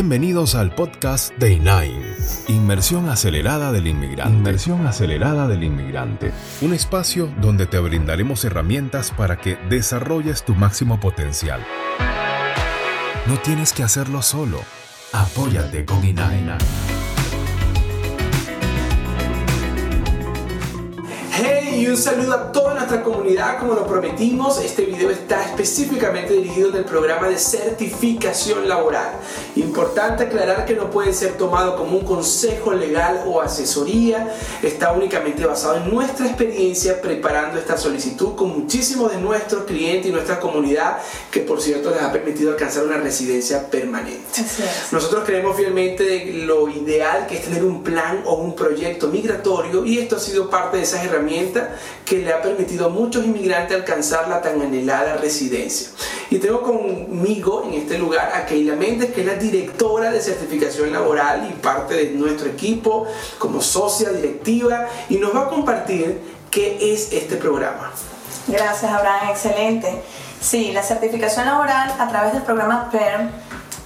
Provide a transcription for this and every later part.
Bienvenidos al podcast Day 9, Inmersión Acelerada del Inmigrante. Inmersión Acelerada del Inmigrante. Un espacio donde te brindaremos herramientas para que desarrolles tu máximo potencial. No tienes que hacerlo solo. Apóyate con INAI. Y un saludo a toda nuestra comunidad. Como lo prometimos, este video está específicamente dirigido del programa de certificación laboral. Importante aclarar que no puede ser tomado como un consejo legal o asesoría. Está únicamente basado en nuestra experiencia preparando esta solicitud con muchísimos de nuestros clientes y nuestra comunidad, que por cierto les ha permitido alcanzar una residencia permanente. Nosotros creemos fielmente de lo ideal que es tener un plan o un proyecto migratorio y esto ha sido parte de esas herramientas que le ha permitido a muchos inmigrantes alcanzar la tan anhelada residencia. Y tengo conmigo en este lugar a Keila Méndez, que es la directora de certificación laboral y parte de nuestro equipo como socia directiva, y nos va a compartir qué es este programa. Gracias, Abraham, excelente. Sí, la certificación laboral a través del programa PERM,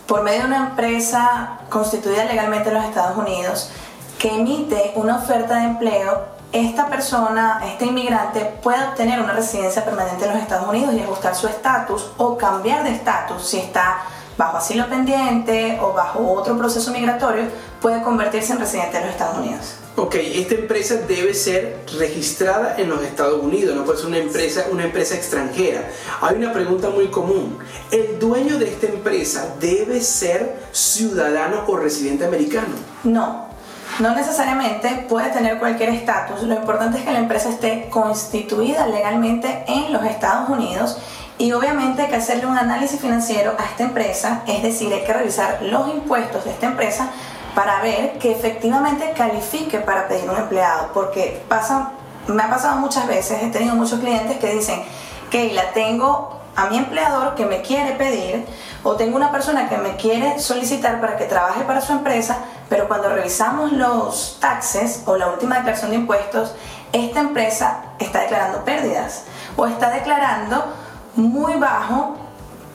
por medio de una empresa constituida legalmente en los Estados Unidos, que emite una oferta de empleo esta persona, este inmigrante, puede obtener una residencia permanente en los Estados Unidos y ajustar su estatus o cambiar de estatus si está bajo asilo pendiente o bajo otro proceso migratorio, puede convertirse en residente de los Estados Unidos. Ok, esta empresa debe ser registrada en los Estados Unidos, no puede ser una empresa, una empresa extranjera. Hay una pregunta muy común. ¿El dueño de esta empresa debe ser ciudadano o residente americano? No, no necesariamente puede tener cualquier estatus, lo importante es que la empresa esté constituida legalmente en los Estados Unidos y obviamente hay que hacerle un análisis financiero a esta empresa, es decir, hay que revisar los impuestos de esta empresa para ver que efectivamente califique para pedir un empleado, porque pasa, me ha pasado muchas veces, he tenido muchos clientes que dicen, la tengo a mi empleador que me quiere pedir o tengo una persona que me quiere solicitar para que trabaje para su empresa, pero cuando revisamos los taxes o la última declaración de impuestos, esta empresa está declarando pérdidas o está declarando muy bajo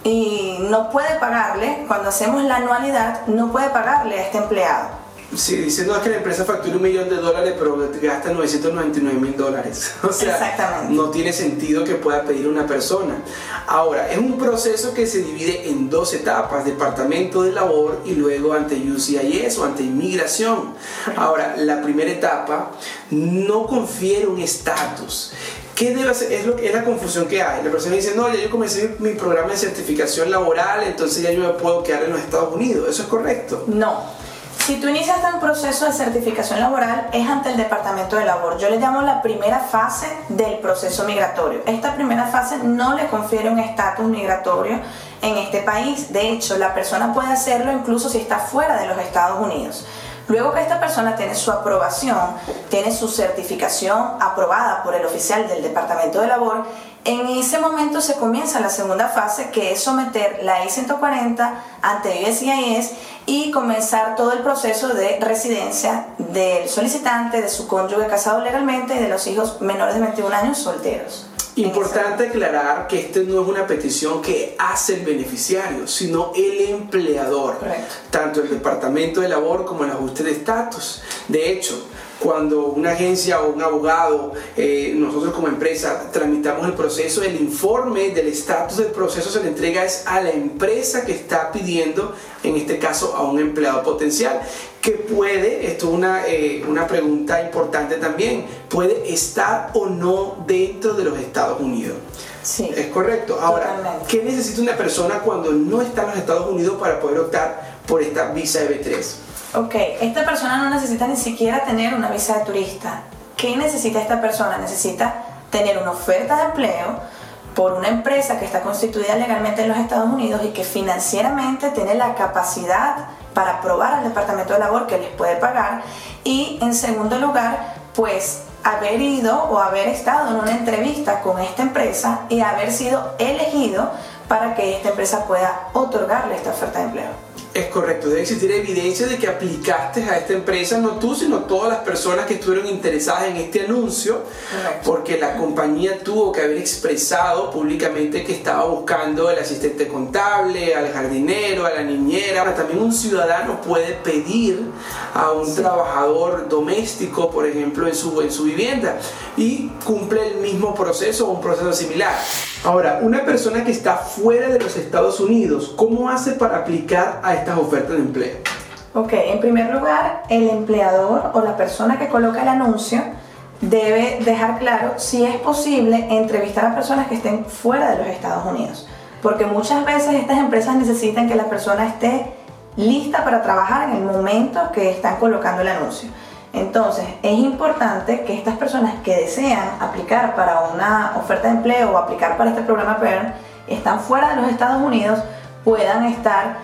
y no puede pagarle, cuando hacemos la anualidad, no puede pagarle a este empleado. Sí, diciendo que la empresa factura un millón de dólares, pero gasta 999 mil dólares. O sea, no tiene sentido que pueda pedir una persona. Ahora, es un proceso que se divide en dos etapas, departamento de labor y luego ante UCIS o ante inmigración. Ahora, la primera etapa no confiere un estatus. ¿Qué debe hacer? Es, lo, es la confusión que hay. La persona dice, no, ya yo comencé mi, mi programa de certificación laboral, entonces ya yo me puedo quedar en los Estados Unidos. ¿Eso es correcto? No. Si tú inicias un proceso de certificación laboral es ante el Departamento de Labor. Yo le llamo la primera fase del proceso migratorio. Esta primera fase no le confiere un estatus migratorio en este país. De hecho, la persona puede hacerlo incluso si está fuera de los Estados Unidos. Luego que esta persona tiene su aprobación, tiene su certificación aprobada por el oficial del Departamento de Labor, en ese momento se comienza la segunda fase que es someter la I-140 ante USCIS y comenzar todo el proceso de residencia del solicitante, de su cónyuge casado legalmente y de los hijos menores de 21 años solteros. Importante aclarar que esta no es una petición que hace el beneficiario, sino el empleador. Tanto el Departamento de Labor como el ajuste de estatus. De hecho, cuando una agencia o un abogado, eh, nosotros como empresa, tramitamos el proceso, el informe del estatus del proceso se le entrega es a la empresa que está pidiendo, en este caso a un empleado potencial, que puede, esto es una, eh, una pregunta importante también, puede estar o no dentro de los Estados Unidos. Sí. Es correcto. Ahora, ¿qué necesita una persona cuando no está en los Estados Unidos para poder optar por esta visa EB3? Ok, esta persona no necesita ni siquiera tener una visa de turista. ¿Qué necesita esta persona? Necesita tener una oferta de empleo por una empresa que está constituida legalmente en los Estados Unidos y que financieramente tiene la capacidad para probar al Departamento de Labor que les puede pagar. Y en segundo lugar, pues haber ido o haber estado en una entrevista con esta empresa y haber sido elegido para que esta empresa pueda otorgarle esta oferta de empleo. Es correcto, debe existir evidencia de que aplicaste a esta empresa, no tú, sino todas las personas que estuvieron interesadas en este anuncio, porque la compañía tuvo que haber expresado públicamente que estaba buscando el asistente contable, al jardinero, a la niñera. También un ciudadano puede pedir a un trabajador doméstico, por ejemplo, en su, en su vivienda y cumple el mismo proceso o un proceso similar. Ahora, una persona que está fuera de los Estados Unidos, ¿cómo hace para aplicar a estas ofertas de empleo? Ok, en primer lugar, el empleador o la persona que coloca el anuncio debe dejar claro si es posible entrevistar a personas que estén fuera de los Estados Unidos. Porque muchas veces estas empresas necesitan que la persona esté lista para trabajar en el momento que están colocando el anuncio. Entonces, es importante que estas personas que desean aplicar para una oferta de empleo o aplicar para este programa PERN, están fuera de los Estados Unidos, puedan estar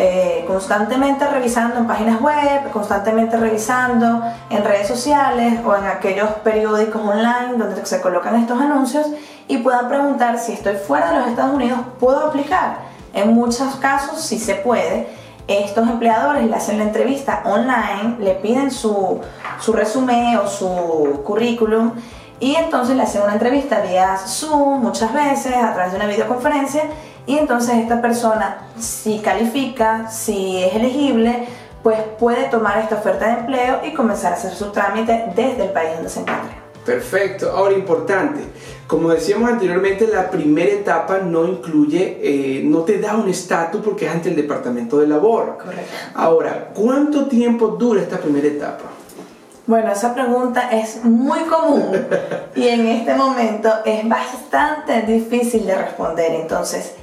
eh, constantemente revisando en páginas web, constantemente revisando en redes sociales o en aquellos periódicos online donde se colocan estos anuncios y puedan preguntar si estoy fuera de los Estados Unidos, ¿puedo aplicar? En muchos casos sí se puede estos empleadores le hacen la entrevista online, le piden su, su resumen o su currículum y entonces le hacen una entrevista vía Zoom muchas veces a través de una videoconferencia y entonces esta persona si califica, si es elegible, pues puede tomar esta oferta de empleo y comenzar a hacer su trámite desde el país donde se encuentre. Perfecto. Ahora, importante, como decíamos anteriormente, la primera etapa no incluye, eh, no te da un estatus porque es ante el Departamento de Labor. Correcto. Ahora, ¿cuánto tiempo dura esta primera etapa? Bueno, esa pregunta es muy común y en este momento es bastante difícil de responder. Entonces,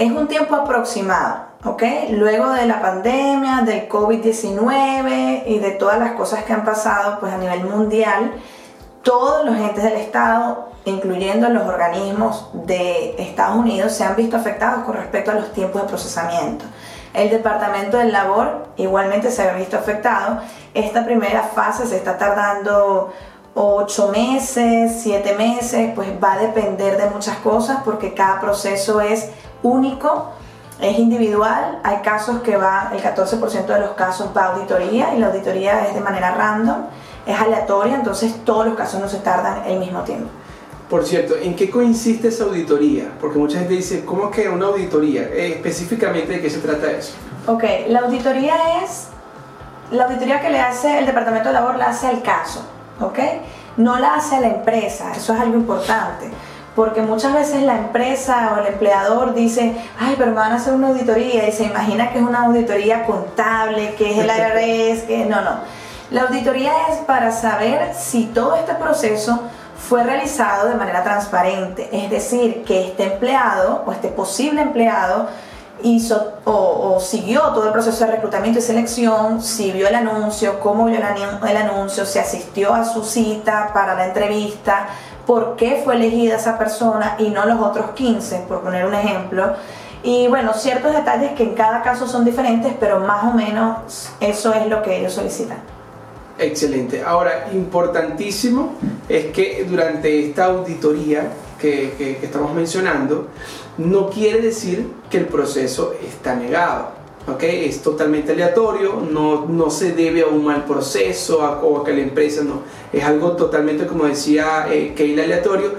es un tiempo aproximado, ¿ok? Luego de la pandemia, del COVID-19 y de todas las cosas que han pasado pues, a nivel mundial, todos los entes del Estado, incluyendo los organismos de Estados Unidos, se han visto afectados con respecto a los tiempos de procesamiento. El Departamento del Labor igualmente se ha visto afectado. Esta primera fase se está tardando 8 meses, 7 meses, pues va a depender de muchas cosas porque cada proceso es único, es individual. Hay casos que va, el 14% de los casos va a auditoría y la auditoría es de manera random es aleatoria, entonces todos los casos no se tardan el mismo tiempo. Por cierto, ¿en qué consiste esa auditoría? Porque mucha gente dice, ¿cómo es que una auditoría? Eh, específicamente, ¿de qué se trata eso? Ok, la auditoría es, la auditoría que le hace el Departamento de Labor la hace al caso, ¿ok? No la hace a la empresa, eso es algo importante. Porque muchas veces la empresa o el empleador dice, ay, pero me van a hacer una auditoría y se imagina que es una auditoría contable, que es el IRS, que no, no. La auditoría es para saber si todo este proceso fue realizado de manera transparente, es decir, que este empleado o este posible empleado hizo o, siguió todo el proceso de reclutamiento y selección, si vio el anuncio, cómo vio el anuncio, si asistió a su cita para la entrevista, por qué fue elegida esa persona y no los otros 15, por poner un ejemplo. Y bueno, ciertos detalles que en cada caso son diferentes, pero más o menos eso es lo que ellos solicitan. Excelente. Ahora, importantísimo es que durante esta auditoría que, estamos mencionando, no quiere decir que el proceso está negado. ¿okay? Es totalmente aleatorio, no, no se debe a un mal proceso o a que la empresa no. Es algo totalmente, como decía eh, Keila, aleatorio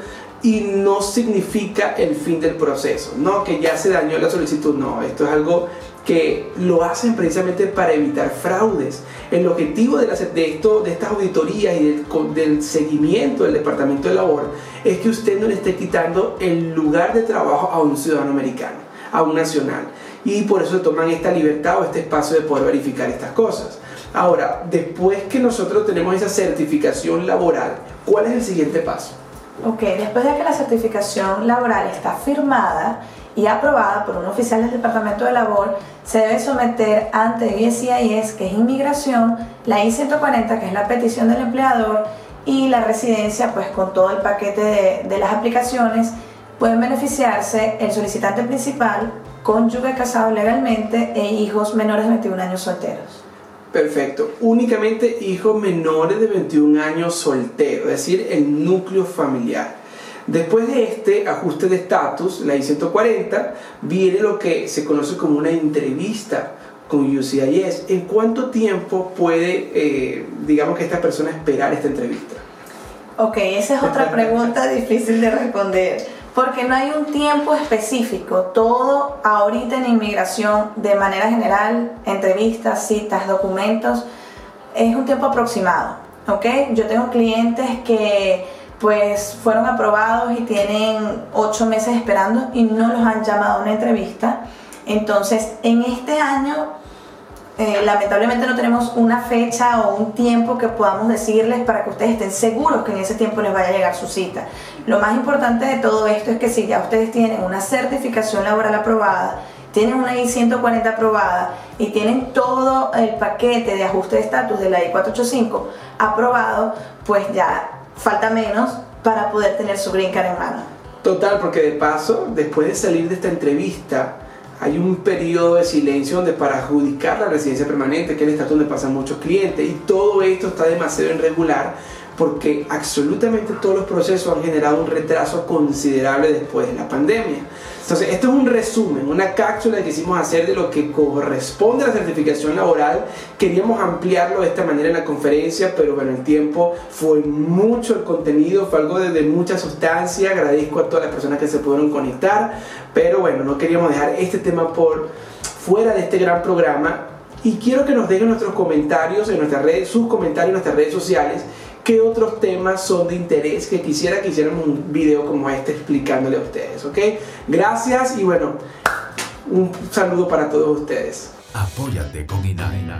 y no significa el fin del proceso, no que ya se dañó la solicitud, no, esto es algo que lo hacen precisamente para evitar fraudes. El objetivo de, esto, de estas auditorías y del, seguimiento del Departamento de Labor es que usted no le esté quitando el lugar de trabajo a un ciudadano americano, a un nacional. Y por eso toman esta libertad o este espacio de poder verificar estas cosas. Ahora, después que nosotros tenemos esa certificación laboral, ¿cuál es el siguiente paso? Ok, después de que la certificación laboral está firmada, y aprobada por un oficial del Departamento de Labor, se debe someter ante USCIS, que es inmigración, la I-140, que es la petición del empleador, y la residencia, pues con todo el paquete de, de las aplicaciones, pueden beneficiarse el solicitante principal, cónyuge casado legalmente e hijos menores de 21 años solteros. Perfecto. Únicamente hijos menores de 21 años solteros, es decir, el núcleo familiar. Después de este ajuste de estatus, la I-140, viene lo que se conoce como una entrevista con UCIS. ¿En cuánto tiempo puede, eh, digamos que esta persona esperar esta entrevista? Ok, esa es otra pregunta difícil de responder, porque no hay un tiempo específico. Todo ahorita en inmigración, de manera general, entrevistas, citas, documentos, es un tiempo aproximado. Ok, yo tengo clientes que pues fueron aprobados y tienen ocho meses esperando y no los han llamado a una entrevista. Entonces, en este año eh, lamentablemente no tenemos una fecha o un tiempo que podamos decirles para que ustedes estén seguros que en ese tiempo les vaya a llegar su cita. Lo más importante de todo esto es que si ya ustedes tienen una certificación laboral aprobada, tienen una I-140 aprobada y tienen todo el paquete de ajuste de estatus de la I-485 aprobado, pues ya falta menos para poder tener su green card en mano. Total, porque de paso, después de salir de esta entrevista, hay un periodo de silencio donde para adjudicar la residencia permanente, que es el estatus donde pasan muchos clientes, y todo esto está demasiado irregular porque absolutamente todos los procesos han generado un retraso considerable después de la pandemia. Entonces, esto es un resumen, una cápsula que quisimos hacer de lo que corresponde a la certificación laboral. Queríamos ampliarlo de esta manera en la conferencia, pero bueno, el tiempo fue mucho el contenido, fue algo de, mucha sustancia. Agradezco a todas las personas que se pudieron conectar, pero bueno, no queríamos dejar este tema por fuera de este gran programa. Y quiero que nos dejen nuestros comentarios en nuestras redes, sus comentarios en nuestras redes sociales qué otros temas son de interés que quisiera que hiciéramos un video como este explicándole a ustedes, ¿ok? Gracias y bueno, un saludo para todos ustedes. Apóyate con INAINA.